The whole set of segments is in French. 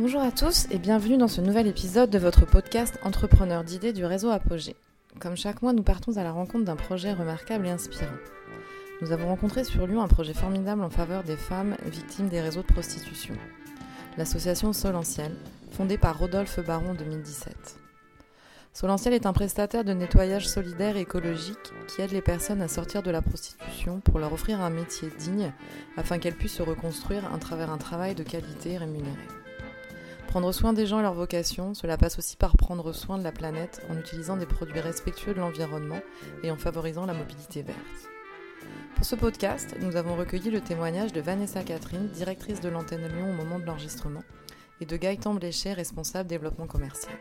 Bonjour à tous et bienvenue dans ce nouvel épisode de votre podcast Entrepreneur d'idées du réseau Apogée. Comme chaque mois, nous partons à la rencontre d'un projet remarquable et inspirant. Nous avons rencontré sur Lyon un projet formidable en faveur des femmes victimes des réseaux de prostitution. L'association Solentiel, fondée par Rodolphe Baron en 2017. Solentiel est un prestataire de nettoyage solidaire et écologique qui aide les personnes à sortir de la prostitution pour leur offrir un métier digne afin qu'elles puissent se reconstruire à travers un travail de qualité rémunéré. Prendre soin des gens et leur vocation, cela passe aussi par prendre soin de la planète en utilisant des produits respectueux de l'environnement et en favorisant la mobilité verte. Pour ce podcast, nous avons recueilli le témoignage de Vanessa Catherine, directrice de l'antenne Lyon au moment de l'enregistrement, et de Gaëtan Bléchet, responsable développement commercial.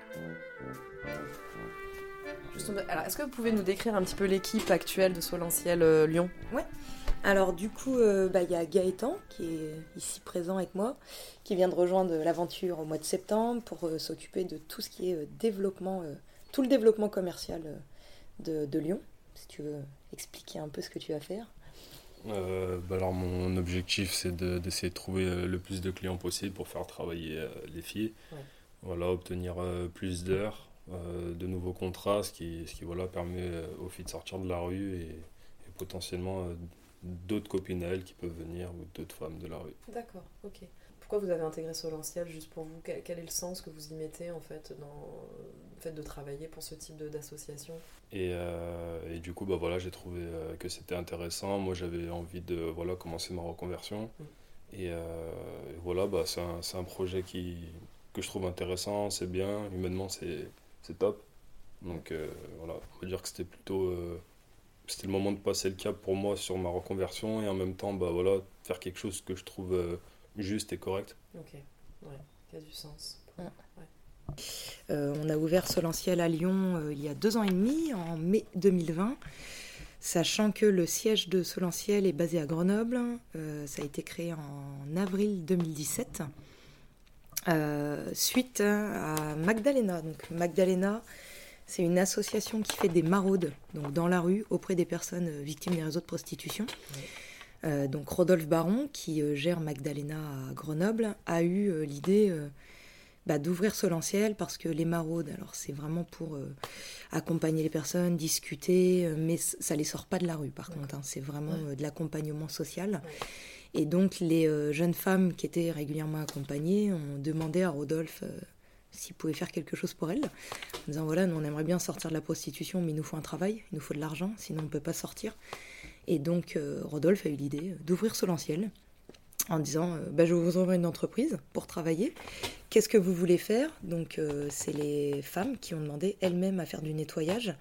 Alors, est-ce que vous pouvez nous décrire un petit peu l'équipe actuelle de Solentiel euh, Lyon? Ouais. Alors du coup, euh, bah, il y a Gaëtan qui est ici présent avec moi, qui vient de rejoindre l'aventure au mois de septembre pour euh, s'occuper de tout ce qui est développement, tout le développement commercial de, Lyon. Si tu veux expliquer un peu ce que tu vas faire. Bah, alors mon objectif c'est d'essayer de, trouver le plus de clients possible pour faire travailler les filles. Voilà, obtenir plus d'heures euh, de nouveaux contrats, ce qui, ce qui voilà, permet euh, aux filles de sortir de la rue et, potentiellement euh, d'autres copines à elles qui peuvent venir ou d'autres femmes de la rue. D'accord, ok. Pourquoi vous avez intégré Solentiel juste pour vous quel, est le sens que vous y mettez en fait dans le fait de travailler pour ce type d'association? Et, et, du coup bah voilà j'ai trouvé que c'était intéressant. Moi j'avais envie de voilà commencer ma reconversion mm. et, voilà bah c'est un, un, projet qui que je trouve intéressant, c'est bien humainement c'est c'est top. Donc euh, voilà, on va dire que c'était plutôt euh, c'était le moment de passer le cap pour moi sur ma reconversion et en même temps bah voilà faire quelque chose que je trouve euh, juste et correct. Ok, ouais, qui a du sens. on a ouvert Solentiel à Lyon il y a deux ans et demi, en mai 2020, sachant que le siège de Solentiel est basé à Grenoble. ça a été créé en avril 2017. Euh, suite à Magdalena. Donc Magdalena, c'est une association qui fait des maraudes donc dans la rue auprès des personnes victimes des réseaux de prostitution. Euh, donc Rodolphe Baron, qui euh, gère Magdalena à Grenoble, a eu l'idée bah, d'ouvrir Solentiel parce que les maraudes, alors c'est vraiment pour accompagner les personnes, discuter, mais ça les sort pas de la rue par contre, hein. c'est vraiment de l'accompagnement social. Et donc les euh, jeunes femmes qui étaient régulièrement accompagnées ont demandé à Rodolphe euh, s'il pouvait faire quelque chose pour elles, en disant voilà, nous on aimerait bien sortir de la prostitution, mais il nous faut un travail, il nous faut de l'argent, sinon on ne peut pas sortir. Et donc euh, Rodolphe a eu l'idée d'ouvrir Solentiel en disant bah, je vous ouvrir une entreprise pour travailler. Qu'est-ce que vous voulez faire? Donc c'est les femmes qui ont demandé elles-mêmes à faire du nettoyage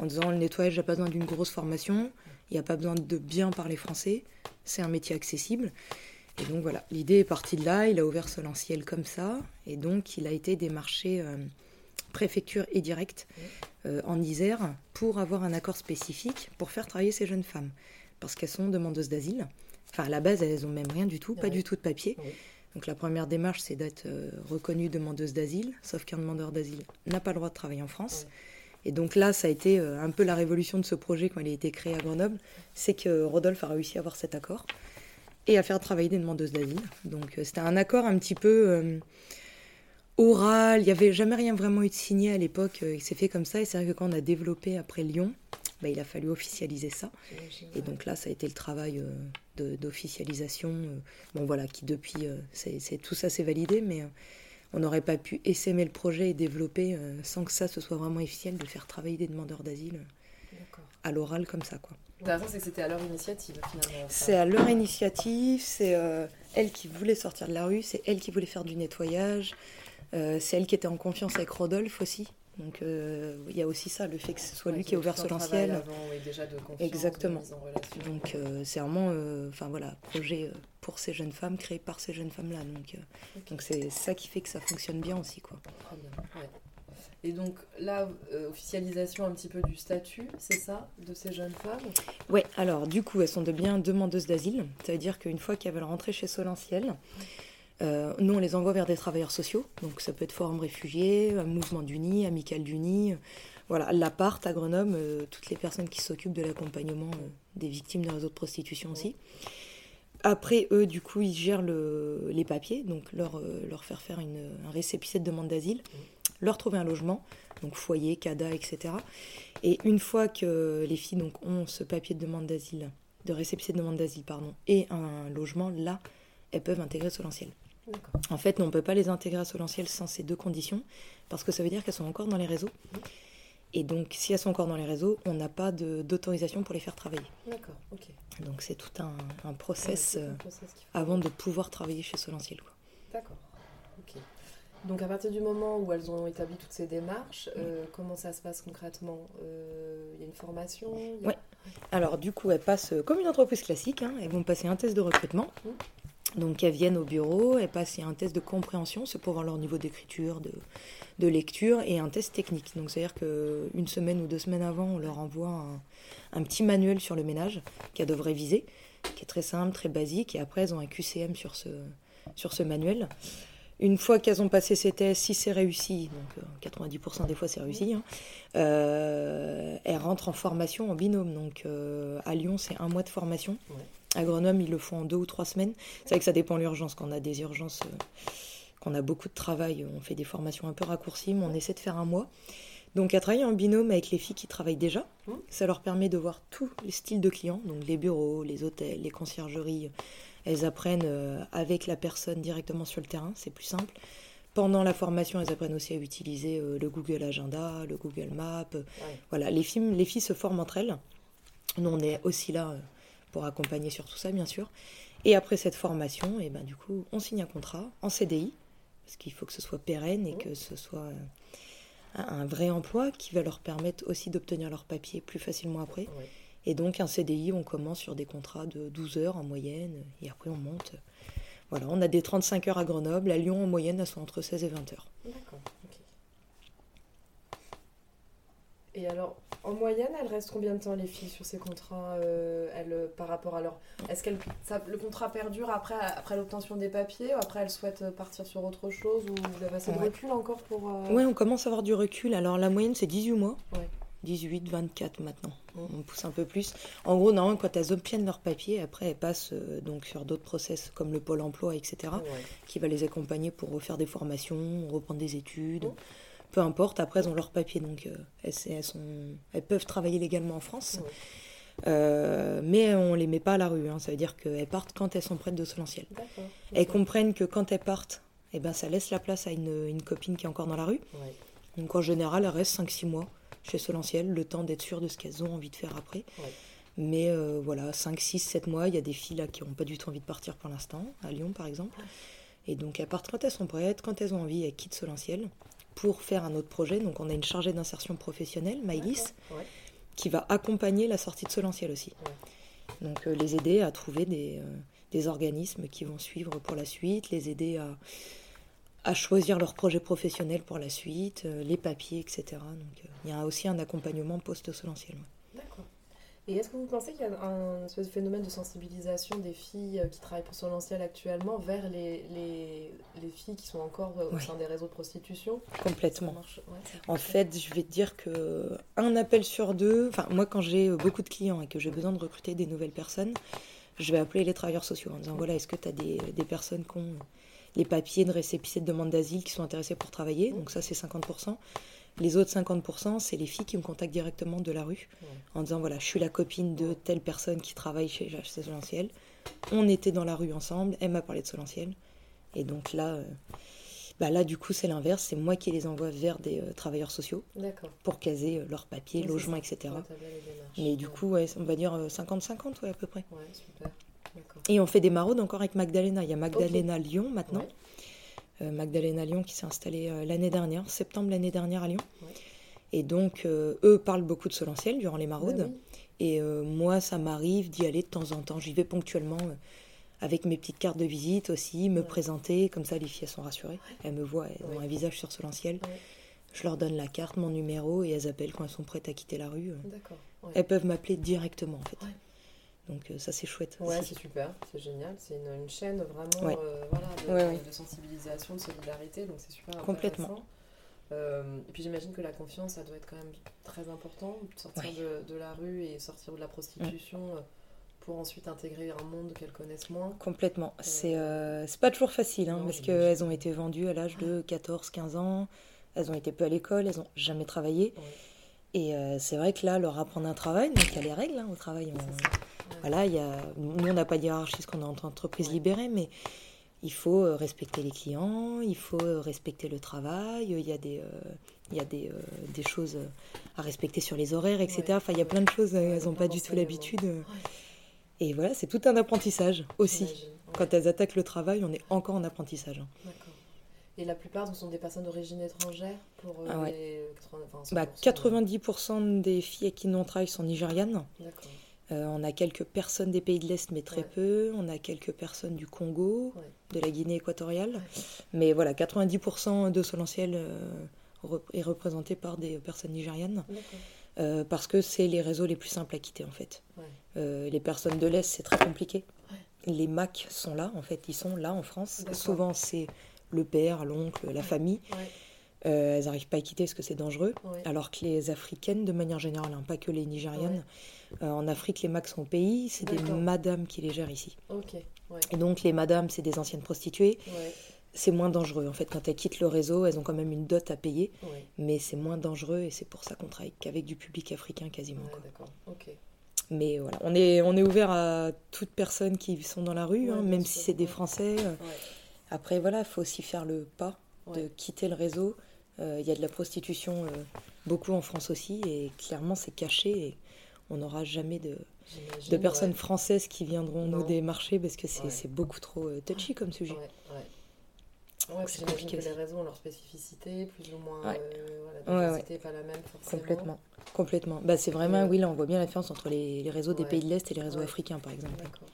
en disant le nettoyage n'a pas besoin d'une grosse formation, il n'y a pas besoin de bien parler français, c'est un métier accessible. Et donc voilà, l'idée est partie de là, il a ouvert Solentiel comme ça, et donc il a été démarché euh, préfecture et direct euh, en Isère pour avoir un accord spécifique pour faire travailler ces jeunes femmes, parce qu'elles sont demandeuses d'asile. Enfin, à la base, elles n'ont même rien du tout, pas du tout de papier. Donc la première démarche, c'est d'être euh, reconnue demandeuse d'asile, sauf qu'un demandeur d'asile n'a pas le droit de travailler en France. Et donc là, ça a été un peu la révolution de ce projet quand il a été créé à Grenoble, c'est que Rodolphe a réussi à avoir cet accord et à faire travailler des demandeuses d'asile. Donc euh, c'était un accord un petit peu euh, oral, il n'y avait jamais rien vraiment eu de signé à l'époque, il s'est fait comme ça, et c'est vrai que quand on a développé après Lyon, bah, il a fallu officialiser ça. Et donc là, ça a été le travail d'officialisation, bon voilà, qui depuis, c'est tout ça s'est validé, mais on n'aurait pas pu essaimer le projet et développer euh, sans que ça se soit vraiment efficient de faire travailler des demandeurs d'asile. Euh, à l'oral comme ça quoi. c'est que c'était à leur initiative finalement. C'est à leur initiative, c'est euh, elle qui voulait sortir de la rue, c'est elle qui voulait faire du nettoyage, c'est elle qui était en confiance avec Rodolphe aussi. Donc il y a aussi ça, le fait que ce soit lui qui ait ouvert Solentiel. déjà de Exactement. Donc c'est vraiment, enfin voilà, projet pour ces jeunes femmes, créé par ces jeunes femmes-là. Donc, euh, donc c'est ça qui fait que ça fonctionne bien aussi. Quoi. Et donc là, euh, officialisation un petit peu du statut, c'est ça, de ces jeunes femmes? Oui, alors du coup, elles sont de bien demandeuses d'asile. Ça veut dire qu'une fois qu'elles veulent rentrer chez Solentiel, euh, nous, on les envoie vers des travailleurs sociaux. Donc ça peut être Forum Réfugiés, Mouvement d'Uni, Amical d'Uni. Voilà, l'appart à Grenoble, toutes les personnes qui s'occupent de l'accompagnement des victimes de réseaux de prostitution aussi. après, eux, du coup, ils gèrent le, les papiers, donc leur, euh, leur faire faire une, un récépissé de demande d'asile, leur trouver un logement, donc foyer, CADA, etc. Et une fois que les filles donc, ont ce papier de demande d'asile, de récépissé de demande d'asile, pardon, et un logement, là, elles peuvent intégrer Solentiel. En fait, on ne peut pas les intégrer à Solentiel sans ces deux conditions, parce que ça veut dire qu'elles sont encore dans les réseaux. Et donc, si elles sont encore dans les réseaux, on n'a pas d'autorisation pour les faire travailler. D'accord, ok. Donc, c'est tout un, un process Ouais, euh, un process avant de pouvoir travailler chez Solentiel. D'accord. Ok. Donc à partir du moment où elles ont établi toutes ces démarches, euh, comment ça se passe concrètement? Euh, Il y a une formation? A- Ouais. Alors, du coup, elles passent euh, comme une entreprise classique. hein, elles vont passer un test de recrutement. Donc, elles viennent au bureau, elles passent un test de compréhension, c'est pour voir leur niveau d'écriture, de, de lecture, et un test technique. Donc, c'est-à-dire qu'une semaine ou deux semaines avant, on leur envoie un, un petit manuel sur le ménage qu'elles devraient viser, qui est très simple, très basique, et après, elles ont un QCM sur ce, sur ce manuel. Une fois qu'elles ont passé ces tests, si c'est réussi, donc euh, 90% des fois c'est réussi, hein, euh, elles rentrent en formation en binôme. Donc euh, à Lyon, c'est un mois de formation. À Grenoble, ils le font en deux ou trois semaines. C'est vrai que ça dépend de l'urgence. Quand on a des urgences, euh, qu'on a beaucoup de travail, on fait des formations un peu raccourcies, mais on essaie de faire un mois. Donc à travailler en binôme avec les filles qui travaillent déjà, ça leur permet de voir tous les styles de clients, donc les bureaux, les hôtels, les conciergeries. Elles apprennent euh, avec la personne directement sur le terrain, c'est plus simple. Pendant la formation, elles apprennent aussi à utiliser euh, le Google Agenda, le Google Maps. euh, Voilà, les filles, les filles se forment entre elles. Nous, on est aussi là pour accompagner sur tout ça, bien sûr. Et après cette formation, et ben, du coup, on signe un contrat en CDI, parce qu'il faut que ce soit pérenne et que ce soit un, un vrai emploi qui va leur permettre aussi d'obtenir leur papier plus facilement après. Et donc, un CDI, on commence sur des contrats de 12 heures en moyenne, et après, on monte. Voilà, on a des 35 heures à Grenoble. À Lyon, en moyenne, elles sont entre 16 et 20 heures. D'accord, ok. Et alors, en moyenne, elles restent combien de temps les filles sur ces contrats euh, elles, euh, par rapport à leur... Est-ce que le contrat perdure après, après l'obtention des papiers ou après elles souhaitent partir sur autre chose ou vous avez assez de recul encore pour... euh, Ouais, on commence à avoir du recul. Alors, la moyenne, c'est 18 mois. Ouais. 18, 24 maintenant. On pousse un peu plus. En gros, normalement, quand elles obtiennent leur papier, après, elles passent euh, donc sur d'autres process comme le Pôle emploi, etc., Ouais. qui va les accompagner pour refaire des formations, reprendre des études. Peu importe, après, elles ont leur papier. Donc, euh, elles, elles sont, elles peuvent travailler légalement en France. Ouais. Euh, mais on les met pas à la rue. hein. Ça veut dire qu'elles partent quand elles sont prêtes de Solentiel. Elles comprennent que quand elles partent, eh ben, ça laisse la place à une, une copine qui est encore dans la rue. Donc en général, elles restent 5-6 mois chez Solentiel, le temps d'être sûres de ce qu'elles ont envie de faire après. Ouais. Mais euh, voilà, 5, 6, 7 mois, il y a des filles là qui n'ont pas du tout envie de partir pour l'instant, à Lyon par exemple. Et donc elles partent quand elles sont prêtes, quand elles ont envie, elles quittent Solentiel pour faire un autre projet. Donc on a une chargée d'insertion professionnelle, Maïlis, Ouais. qui va accompagner la sortie de Solentiel aussi. Ouais. Donc euh, les aider à trouver des, euh, des organismes qui vont suivre pour la suite, les aider à, à choisir leur projet professionnel pour la suite, euh, les papiers, etc. Donc euh, il y a aussi un accompagnement post-Solentiel. D'accord. Et est-ce que vous pensez qu'il y a un espèce de phénomène de sensibilisation des filles euh, qui travaillent pour Solentiel actuellement vers les, les, les filles qui sont encore au sein des réseaux de prostitution? Complètement. ouais, En fait, je vais te dire que un appel sur deux, enfin moi quand j'ai beaucoup de clients et que j'ai besoin de recruter des nouvelles personnes, je vais appeler les travailleurs sociaux en disant voilà, est-ce que tu as des, des personnes qui ont les papiers de récépissé de demande d'asile qui sont intéressées pour travailler Donc ça c'est 50%. Les autres 50%, c'est les filles qui me contactent directement de la rue en disant voilà, je suis la copine de telle personne qui travaille chez chez Solentiel. On était dans la rue ensemble, elle m'a parlé de Solentiel. Et donc là, euh, bah là du coup c'est l'inverse, c'est moi qui les envoie vers des euh, travailleurs sociaux pour caser euh, leurs papiers, Ouais, c'est logement, ça, etc. Mais du Ouais. coup, ouais, on va dire euh, 50-50 ouais, à peu près. Ouais, super. Et on fait des maraudes encore avec Magdalena. Il y a Magdalena Lyon maintenant. Ouais. Euh, Magdalena Lyon qui s'est installée euh, l'année dernière, septembre l'année dernière à Lyon. Ouais. Et donc, euh, eux parlent beaucoup de Solentiel durant les maraudes. Bah oui. Et euh, moi, ça m'arrive d'y aller de temps en temps. J'y vais ponctuellement avec mes petites cartes de visite aussi, me présenter. Comme ça, les filles elles sont rassurées. Elles me voient, elles ont un visage sur Solentiel. Je leur donne la carte, mon numéro, et elles appellent quand elles sont prêtes à quitter la rue. Elles peuvent m'appeler directement, en fait. Donc euh, ça, c'est chouette. Ouais, c'est super, c'est génial. C'est une, une chaîne vraiment Ouais. euh, voilà, de, Ouais, de- ouais. de sensibilisation, de solidarité, donc c'est super Complètement. Euh, et puis j'imagine que la confiance, ça doit être quand même très important, sortir Ouais. de, de la rue et sortir de la prostitution. euh, pour ensuite intégrer un monde qu'elles connaissent moins. Complètement. C'est euh, c'est pas toujours facile, hein, Non, parce qu'elles ont été vendues à l'âge de 14-15 ans, elles ont été peu à l'école, elles ont jamais travaillé. Ouais. Et euh, c'est vrai que là, leur apprendre un travail, donc il y a les règles hein, au travail. on-. Voilà, il y a, nous, on n'a pas de hiérarchie parce qu'on est en entreprise libérée, mais il faut euh, respecter les clients, il faut euh, respecter le travail, il y a des, euh, il y a des, euh, des choses à respecter sur les horaires, etc. Ouais. Enfin, il y a plein de choses, elles n'ont pas du tout l'habitude. Et voilà, c'est tout un apprentissage aussi. Quand elles attaquent le travail, on est encore en apprentissage. hein. D'accord. Et la plupart ce sont des personnes d'origine étrangère pour euh, Ah ouais. les 80, enfin, Bah, 100%, 90% des filles qui nous on travaille sont nigérianes. Euh, on a quelques personnes des pays de l'Est, mais très Ouais. peu. On a quelques personnes du Congo, Ouais. de la Guinée équatoriale. Mais voilà, 90% de Solentiel euh, est représenté par des personnes nigérianes. Euh, parce que c'est les réseaux les plus simples à quitter, en fait. Les personnes de l'Est, c'est très compliqué. Les MAC sont là, en fait, ils sont là en France. Souvent, c'est le père, l'oncle, la famille. Euh, elles n'arrivent pas à quitter parce que c'est dangereux. Ouais. Alors que les Africaines, de manière générale, hein, pas que les Nigérianes, euh, en Afrique, les MAC sont au pays, c'est des madames qui les gèrent ici. Ouais. Et donc, les madames, c'est des anciennes prostituées. C'est moins dangereux. En fait, quand elles quittent le réseau, elles ont quand même une dot à payer, mais c'est moins dangereux et c'est pour ça qu'on travaille qu'avec du public africain quasiment. Quoi. Mais voilà, on est, on est ouvert à toutes personnes qui sont dans la rue, hein, même si c'est des. Français. euh. Après, voilà, il faut aussi faire le pas de quitter le réseau. Euh, Il y a de la prostitution, euh, beaucoup en France aussi, et clairement, c'est caché. Et on n'aura jamais de, personnes ouais. françaises qui viendront nous Non. démarcher parce que c'est Ouais. beaucoup trop euh, touchy comme sujet. Ouais. Ouais, c'est compliqué que les ont leur spécificité, plus ou moins. Ouais. euh, voilà, Ouais, pas la même forcément. Complètement. Complètement. Bah, c'est vraiment, oui, là, on voit bien la différence entre les, les réseaux des pays de l'Est et les réseaux africains, par exemple. D'accord.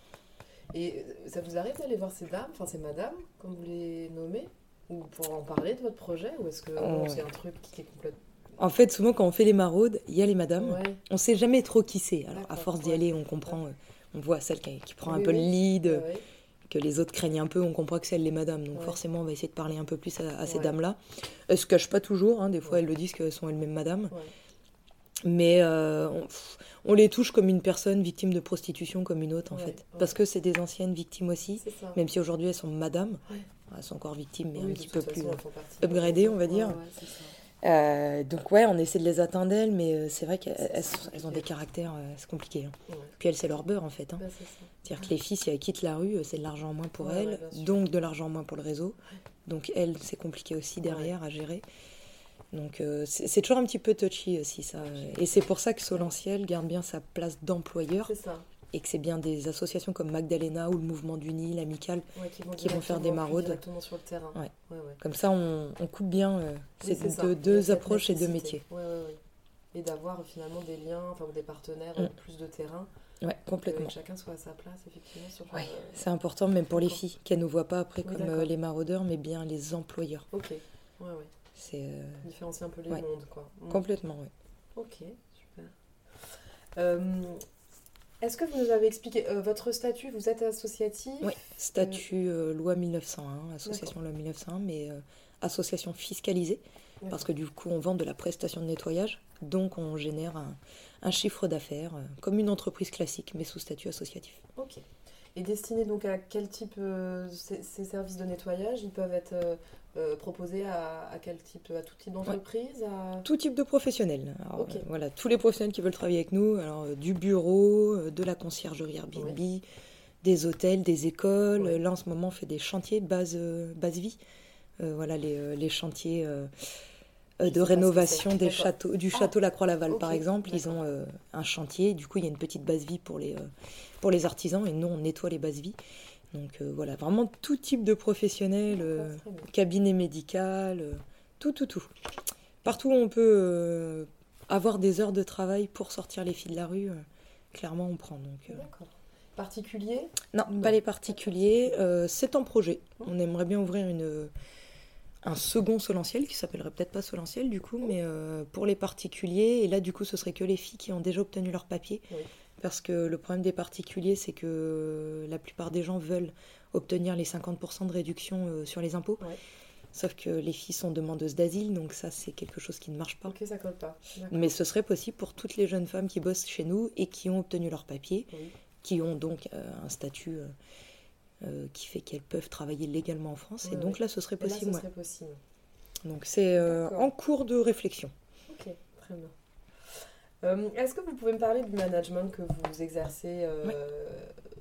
Et euh, ça vous arrive d'aller voir ces dames, enfin ces madames, comme vous les nommez, ou pour en parler de votre projet, ou est-ce que Ouais. c'est un truc qui est complètement. En fait, souvent, quand on fait les maraudes, il y a les madames. Ouais. On sait jamais trop qui c'est. Alors, à force d'y aller, on comprend. euh, on voit celle qui, qui prend un peu oui. le lead, euh, que les autres craignent un peu, on comprend que c'est elle les madames. Donc Ouais. forcément, on va essayer de parler un peu plus à, à ces Ouais. dames-là. Elles se cachent pas toujours, hein, des fois elles le disent qu'elles sont elles-mêmes madames. Mais euh, on, les touche comme une personne victime de prostitution comme une autre en Ouais, fait. ouais. Parce que c'est des anciennes victimes aussi, même si aujourd'hui elles sont madames. Ouais. Elles sont encore victimes, mais Oui, un petit peu plus... partie upgradées, on va dire. Euh, donc ouais, on essaie de les atteindre elles, mais euh, c'est vrai qu'elles elles- ont des caractères, euh, c'est compliqué. hein. Puis elles, c'est leur beurre en fait. hein. C'est-à-dire que les filles, si elles quittent la rue, euh, c'est de l'argent en moins pour elles, donc de l'argent en moins pour le réseau. Donc elles, c'est compliqué aussi derrière à gérer. Donc euh, c'est toujours un petit peu touchy aussi ça. Et c'est pour ça que Solentiel garde bien sa place d'employeur C'est ça. et que c'est bien des associations comme Magdalena ou le Mouvement du Nil, l'Amical. Ouais, qui vont, Qui vont faire des maraudes. Sur le terrain. Ouais. Ouais, ouais. Comme ça, on, on coupe bien euh, Oui, ces deux, approches et deux métiers. Et d'avoir finalement des liens, enfin des partenaires, Mm. plus de terrain, Ouais, que complètement. chacun soit à sa place effectivement sur. Ouais, euh, c'est important même pour les filles, qu'elles ne voient pas après Oui, comme euh, les maraudeurs, mais bien les employeurs. Ok. Ouais, ouais. C'est euh, Différencier un peu les Ouais. mondes, quoi. Mm. complètement, ouais. Ok, super. Euh, Est-ce que vous nous avez expliqué euh, votre statut Vous êtes associatif Oui, statut loi 1901, association loi 1901, mais association fiscalisée, parce que du coup on vend de la prestation de nettoyage, donc on génère un, un chiffre d'affaires comme une entreprise classique, mais sous statut associatif. Ok. Et destiné donc à quel type euh, ces, ces services de nettoyage Ils peuvent être euh, euh, proposés à, à quel type À tout type d'entreprise à... Tout type de professionnels. Voilà, tous les professionnels qui veulent travailler avec nous, alors du bureau, de la conciergerie Airbnb, des hôtels, des écoles. Ouais. Là en ce moment on fait des chantiers base, base vie. Euh, voilà les, les chantiers euh, de ce que rénovation des châteaux, du Ah. château La Croix-Laval par exemple. Ils ont euh, un chantier, du coup il y a une petite base vie pour les, euh, pour les artisans et nous on nettoie les bases vie. Donc euh, voilà, vraiment tout type de professionnels, euh, cabinet médical, euh, tout, tout, tout. Partout où on peut euh, avoir des heures de travail pour sortir les filles de la rue, euh, clairement on prend. Donc, euh, D'accord. Particulier? Non, Non. pas les particuliers. euh, c'est en projet. On aimerait bien ouvrir une, un second Solentiel qui s'appellerait peut-être pas Solentiel du coup, mais euh, pour les particuliers. Et là, du coup, ce serait que les filles qui ont déjà obtenu leur papier. Oui. Parce que le problème des particuliers, c'est que la plupart des gens veulent obtenir les 50% de réduction euh, sur les impôts. Ouais. Sauf que les filles sont demandeuses d'asile, donc ça, c'est quelque chose qui ne marche pas. Ok, ça colle pas. D'accord. Mais ce serait possible pour toutes les jeunes femmes qui bossent chez nous et qui ont obtenu leur papier, Oui. qui ont donc un statut qui fait qu'elles peuvent travailler légalement en France. et donc là, ce serait possible. Là, ce serait possible. Donc c'est en cours de réflexion. Ok, très bien. Est-ce que vous pouvez me parler du management que vous exercez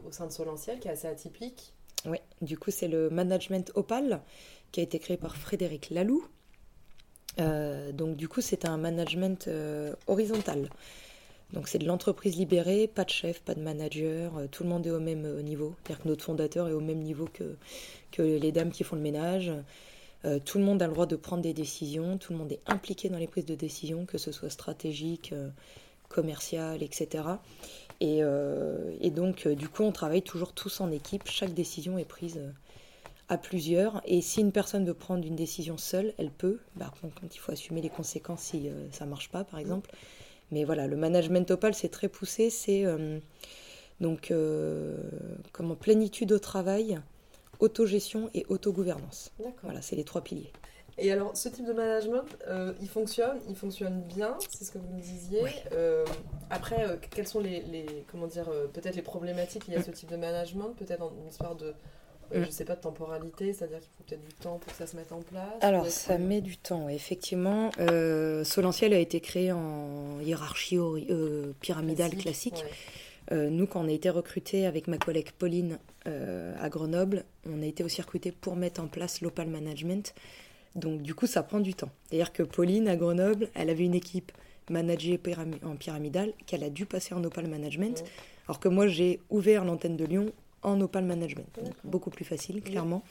au sein de Solentiel, qui est assez atypique? Oui, du coup, c'est le management Opal, qui a été créé par Frédéric Laloux. Euh, donc, du coup, c'est un management euh, horizontal. Donc, c'est de l'entreprise libérée, pas de chef, pas de manager, euh, tout le monde est au même niveau. C'est-à-dire que notre fondateur est au même niveau que, que les dames qui font le ménage. tout le monde a le droit de prendre des décisions, tout le monde est impliqué dans les prises de décision, que ce soit stratégique, commercial, etc. Euh, et, donc, euh, du coup, on travaille toujours tous en équipe. Chaque décision est prise euh, à plusieurs. Et si une personne veut prendre une décision seule, elle peut. Par contre, il faut assumer les conséquences si ça ne marche pas, par exemple. Mais voilà, le management Opal, c'est très poussé. C'est donc comment plénitude au travail, autogestion et autogouvernance. Voilà, c'est les trois piliers. Et alors, ce type de management, euh, il fonctionne, il fonctionne bien, c'est ce que vous me disiez. Euh, après, euh, quelles sont les, les comment dire, peut-être les problématiques liées à ce type de management Peut-être une histoire de, je sais pas, de temporalité, c'est-à-dire qu'il faut peut-être du temps pour que ça se mette en place Alors, ça met du temps, effectivement. Solentiel a été créé en hiérarchie pyramidale classique. nous, quand on a été recrutés avec ma collègue Pauline à Grenoble, on a été aussi recrutés pour mettre en place l'Opal Management, donc du coup, ça prend du temps. C'est-à-dire que Pauline, à Grenoble, elle avait une équipe managée en pyramidal qu'elle a dû passer en Opal Management. Alors que moi, j'ai ouvert l'antenne de Lyon en Opal Management. beaucoup plus facile, clairement.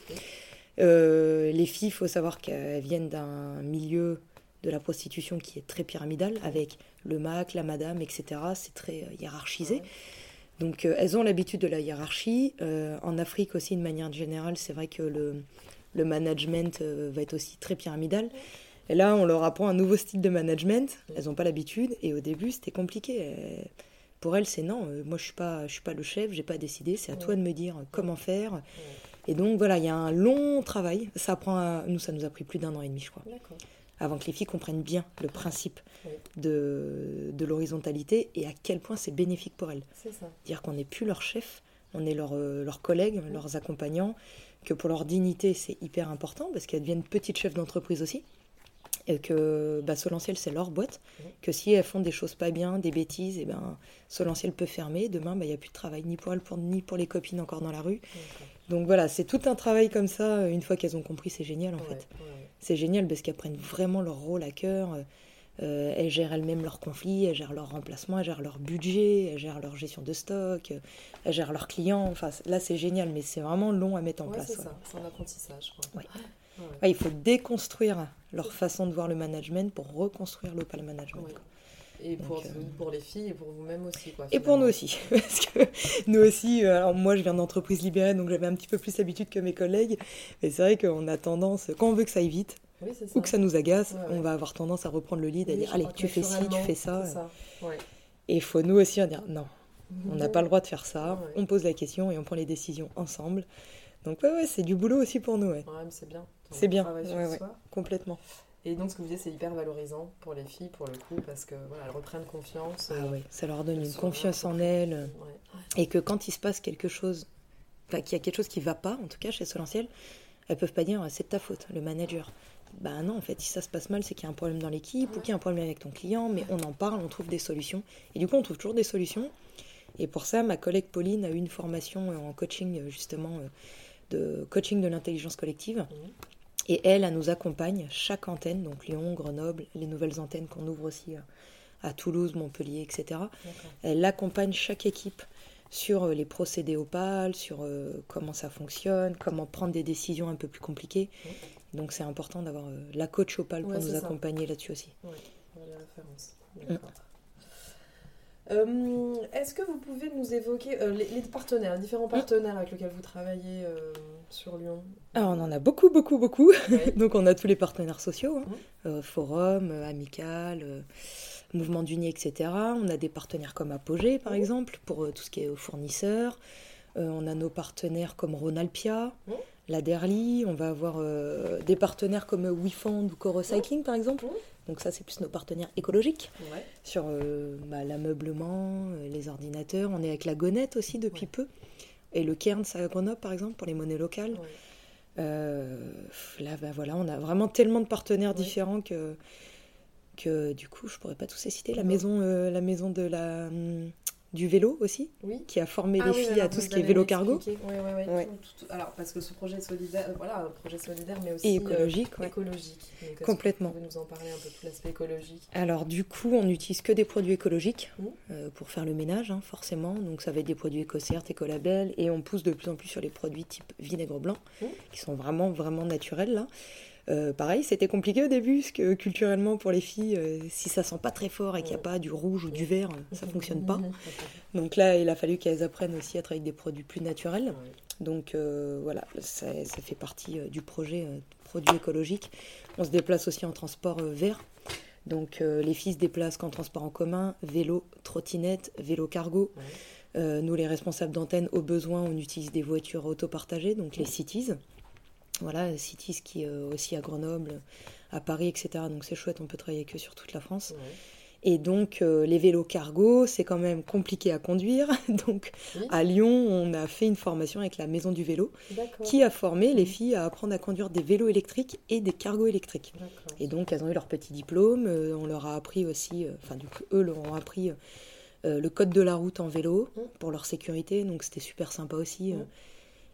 Euh, les filles, il faut savoir qu'elles viennent d'un milieu de la prostitution qui est très pyramidal, avec le MAC, la madame, etc. C'est très euh, hiérarchisé. Donc euh, elles ont l'habitude de la hiérarchie. en Afrique aussi, de manière générale, c'est vrai que le, le management euh, va être aussi très pyramidal. Et là, on leur apprend un nouveau style de management. Elles n'ont pas l'habitude. Et au début, c'était compliqué. Pour elles, c'est non. Euh, moi, je suis pas, je suis pas le chef. J'ai pas décidé. C'est à toi de me dire comment faire. Et donc voilà, il y a un long travail. Ça prend, nous, ça nous a pris plus d'un an et demi, je crois, avant que les filles comprennent bien le principe de, de l'horizontalité et à quel point c'est bénéfique pour elles. C'est ça. Dire qu'on n'est plus leur chef, on est leurs leur collègues, leurs accompagnants, que pour leur dignité, c'est hyper important parce qu'elles deviennent petites chefs d'entreprise aussi. Et que bah, Solentiel, c'est leur boîte. Que si elles font des choses pas bien, des bêtises, et eh ben Solentiel peut fermer. Demain, bah, il n'y a plus de travail ni pour elles, ni pour les copines encore dans la rue. Donc voilà, c'est tout un travail comme ça. Une fois qu'elles ont compris, c'est génial en fait. C'est génial parce qu'elles prennent vraiment leur rôle à cœur. Euh, elles gèrent elles-mêmes leurs conflits, elles gèrent leur remplacement, elles gèrent leur budget, elles gèrent leur gestion de stock, elles gèrent leurs clients. Enfin, là, c'est génial, mais c'est vraiment long à mettre en place. C'est ça, c'est un apprentissage. il faut déconstruire leur façon de voir le management pour reconstruire l'opal management. Et pour, euh, pour, les filles et pour vous-même aussi. Quoi, et pour nous aussi. Parce que nous aussi, euh, alors moi je viens d'entreprise libérée, donc j'avais un petit peu plus l'habitude que mes collègues. Et c'est vrai qu'on a tendance, quand on veut que ça aille vite, ou que ça nous agace, on va avoir tendance à reprendre le lead, à dire allez, tu fais ci, tu fais ça. Et il faut nous aussi dire non, on n'a pas le droit de faire ça, on pose la question et on prend les décisions ensemble. Donc ouais, ouais c'est du boulot aussi pour nous. Ouais, c'est bien. C'est bien, complètement. Et donc, ce que vous disiez, c'est hyper valorisant pour les filles, pour le coup, parce que voilà, elles reprennent confiance. Ah oui, ça leur donne une confiance en elles. Et que quand il se passe quelque chose, enfin, qu'il y a quelque chose qui ne va pas, en tout cas chez Solentiel, elles peuvent pas dire c'est de ta faute, le manager. Bah non, en fait, si ça se passe mal, c'est qu'il y a un problème dans l'équipe ou qu'il y a un problème avec ton client, mais on en parle, on trouve des solutions. Et du coup, on trouve toujours des solutions. Et pour ça, ma collègue Pauline a eu une formation en coaching, justement, euh, de coaching de l'intelligence collective. Mmh. Et elle, elle nous accompagne chaque antenne, donc Lyon, Grenoble, les nouvelles antennes qu'on ouvre aussi à, Toulouse, Montpellier, etc. Elle accompagne chaque équipe sur euh, les procédés opales, sur euh, comment ça fonctionne, comment prendre des décisions un peu plus compliquées. Donc c'est important d'avoir euh, la coach opale pour nous accompagner là-dessus aussi. Oui, les références. D'accord. Euh, est-ce que vous pouvez nous évoquer euh, les, partenaires, différents partenaires avec lesquels vous travaillez euh, sur Lyon? Alors, on en a beaucoup, beaucoup, beaucoup. Donc, on a tous les partenaires sociaux, hein. mmh. Forum, Amical, Mouvement d'Uni, etc. On a des partenaires comme Apogée, par mmh. exemple, pour tout ce qui est fournisseurs. on a nos partenaires comme Ronalpia, mmh. La Derly, on va avoir euh, des partenaires comme WeFund ou Co-Recycling par exemple. Donc ça, c'est plus nos partenaires écologiques Ouais. sur euh, bah, l'ameublement, euh, les ordinateurs. On est avec la Gonette aussi depuis Ouais. peu. Et le Cairns à Grenoble, par exemple, pour les monnaies locales. Ouais. Euh, là, bah, voilà, on a vraiment tellement de partenaires différents que, que du coup, je pourrais pas tous les citer. La maison, la maison de la, hum, du vélo aussi, Oui. qui a formé Ah les oui, filles alors à tout ce qui est vélo cargo. Ouais. Tout- tout- alors, parce que ce projet solidaire, voilà, projet solidaire, mais aussi Et écologique, euh, ouais. écologique. Donc, est-ce que Complètement. Vous pouvez nous en parler un peu tout l'aspect écologique? Alors du coup, on n'utilise que des produits écologiques Mhm. euh, pour faire le ménage, hein, forcément. Donc ça va être des produits éco-cert, écolabel, et on pousse de plus en plus sur les produits type vinaigre blanc, Mhm. qui sont vraiment vraiment naturels là. Euh, pareil, c'était compliqué au début, parce que culturellement pour les filles, euh, si ça sent pas très fort et qu'il n'y a pas du rouge ou du vert, euh, ça fonctionne pas. Donc là, il a fallu qu'elles apprennent aussi à travailler avec des produits plus naturels. Donc euh, voilà, ça, ça fait partie euh, du projet euh, produits écologiques. On se déplace aussi en transport euh, vert. Donc euh, les filles se déplacent qu'en transport en commun, vélo, trottinette, vélo cargo. Ouais. Euh, nous, les responsables d'antenne, au besoin, on utilise des voitures autopartagées, donc les cities. Voilà, cities qui euh, aussi à Grenoble, à Paris, etc. Donc c'est chouette, on peut travailler que sur toute la France. Ouais. Et donc, euh, les vélos cargo, c'est quand même compliqué à conduire. Donc, Oui. à Lyon, on a fait une formation avec la Maison du Vélo qui a formé les filles à apprendre à conduire des vélos électriques et des cargos électriques. Et donc, elles ont eu leur petit diplôme. euh, on leur a appris aussi, euh, enfin, du coup, eux leur ont appris euh, le code de la route en vélo Mm. pour leur sécurité. Donc, c'était super sympa aussi. euh, Mm.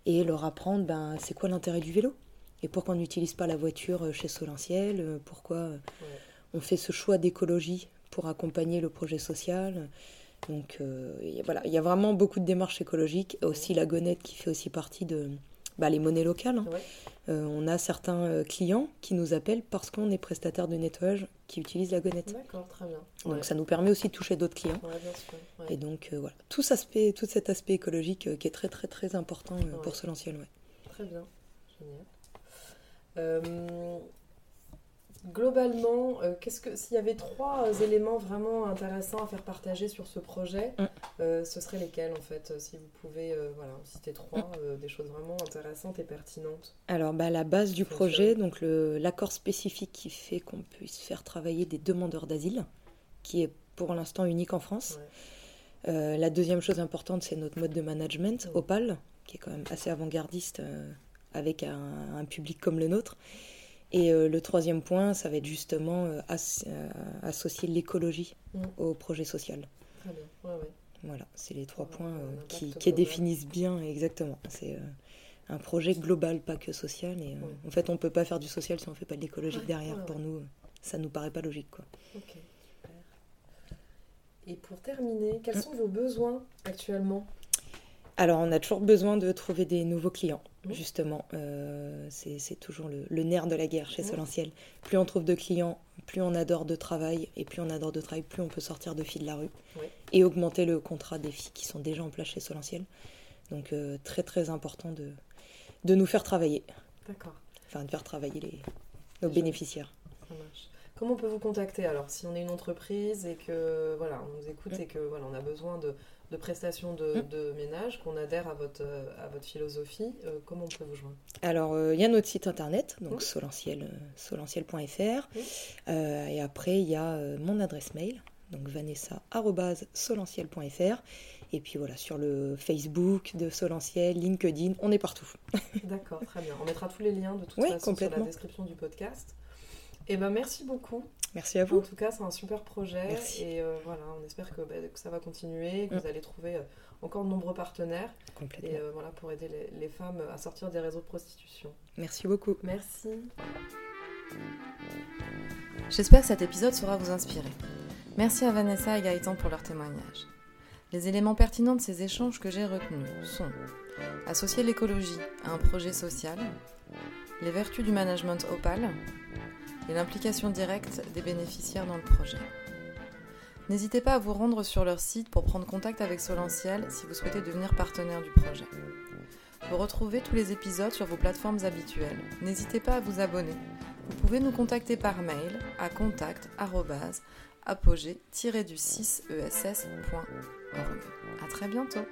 Et leur apprendre, ben, c'est quoi l'intérêt du vélo? Et pourquoi on n'utilise pas la voiture euh, chez Solentiel euh, Pourquoi euh, on fait ce choix d'écologie pour accompagner le projet social? Donc euh, voilà, il y a vraiment beaucoup de démarches écologiques. Aussi la Gonette qui fait aussi partie de bah, les monnaies locales. hein. Ouais. Euh, on a certains euh, clients qui nous appellent parce qu'on est prestataire de nettoyage qui utilisent la Gonette. D'accord, très bien. Donc Ouais. ça nous permet aussi de toucher d'autres clients. Ouais, bien sûr. ouais. Et donc euh, voilà, tout, cet aspect, tout cet aspect écologique euh, qui est très très très important pour Solentiel. Ouais. Très bien, génial. Globalement, euh, qu'est-ce que s'il y avait trois euh, éléments vraiment intéressants à faire partager sur ce projet, Mm. euh, ce seraient lesquels en fait Si vous pouvez, voilà, citer trois, Mm. des choses vraiment intéressantes et pertinentes. Alors, bah, la base du projet, donc l'accord spécifique qui fait qu'on puisse faire travailler des demandeurs d'asile, qui est pour l'instant unique en France. Ouais. Euh, la deuxième chose importante, c'est notre mode de management, Mm. Opal, qui est quand même assez avant-gardiste euh, avec un, un public comme le nôtre. Et euh, le troisième point, ça va être justement euh, as- euh, associer l'écologie Mm. au projet social. Très bien, ouais, ouais. Voilà, c'est les trois Ouais, points qui, définissent bien exactement. C'est un projet global, pas que social. Et en fait, on peut pas faire du social si on fait pas de l'écologique derrière. Pour nous, ça nous paraît pas logique, quoi. Ok, super. Et pour terminer, quels Mm. sont vos besoins actuellement? Alors, on a toujours besoin de trouver des nouveaux clients, Mhm. justement. Euh, c'est toujours le, le nerf de la guerre chez Mhm. Solentiel. Plus on trouve de clients, plus on adore de travail. Et plus on adore de travail, plus on peut sortir de filles de la rue. Et augmenter le contrat des filles qui sont déjà en place chez Solentiel. Donc, euh, très, très important de, de nous faire travailler. D'accord, Enfin, de faire travailler les, nos bénéficiaires. ça marche. Comment on peut vous contacter alors si on est une entreprise et que voilà, on nous écoute Mm. et que voilà, on a besoin de, de prestations de, Mm. de ménage, qu'on adhère à votre, euh, à votre philosophie, euh, comment on peut vous joindre? Alors, euh, il y a notre site internet, donc solentiel, euh, solentiel.fr. Euh, et après, il y a mon adresse mail, donc vanessa.solentiel.fr. Et puis voilà, sur le Facebook de Solentiel, LinkedIn, on est partout. D'accord, très bien. On mettra tous les liens de toute Oui, façon sur la description du podcast. Et ben merci beaucoup. Merci à En vous. tout cas, c'est un super projet Merci. et euh, voilà, on espère que, bah, que ça va continuer, que Mm. vous allez trouver euh, encore de nombreux partenaires Complètement. et euh, voilà pour aider les, les femmes à sortir des réseaux de prostitution. Merci beaucoup. Merci. J'espère que cet épisode saura vous inspirer. Merci à Vanessa et Gaëtan pour leur témoignage. Les éléments pertinents de ces échanges que j'ai retenus sont associer l'écologie à un projet social, les vertus du management Opal et l'implication directe des bénéficiaires dans le projet. N'hésitez pas à vous rendre sur leur site pour prendre contact avec Solentiel si vous souhaitez devenir partenaire du projet. Vous retrouvez tous les épisodes sur vos plateformes habituelles. N'hésitez pas à vous abonner. Vous pouvez nous contacter par mail à contact@apogée-du6ess.org. À très bientôt.